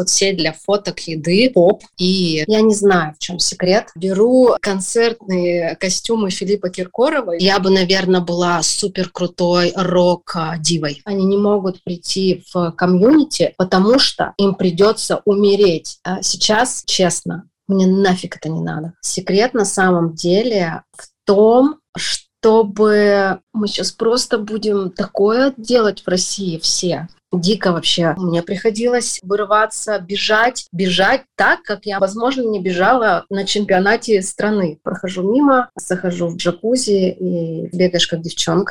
соцсеть для фоток еды, поп. И я не знаю, в чем секрет. Беру концертные костюмы Филиппа Киркорова. Я бы, наверное, была супер крутой рок-дивой. Они не могут прийти в комьюнити, потому что им придется умереть. А сейчас, честно, мне нафиг это не надо. Секрет на самом деле в том, чтобы мы сейчас просто будем такое делать в России все. Дико вообще. Мне приходилось вырываться, бежать, бежать так, как я, возможно, не бежала на чемпионате страны. Прохожу мимо, захожу в джакузи и бегаешь как девчонка.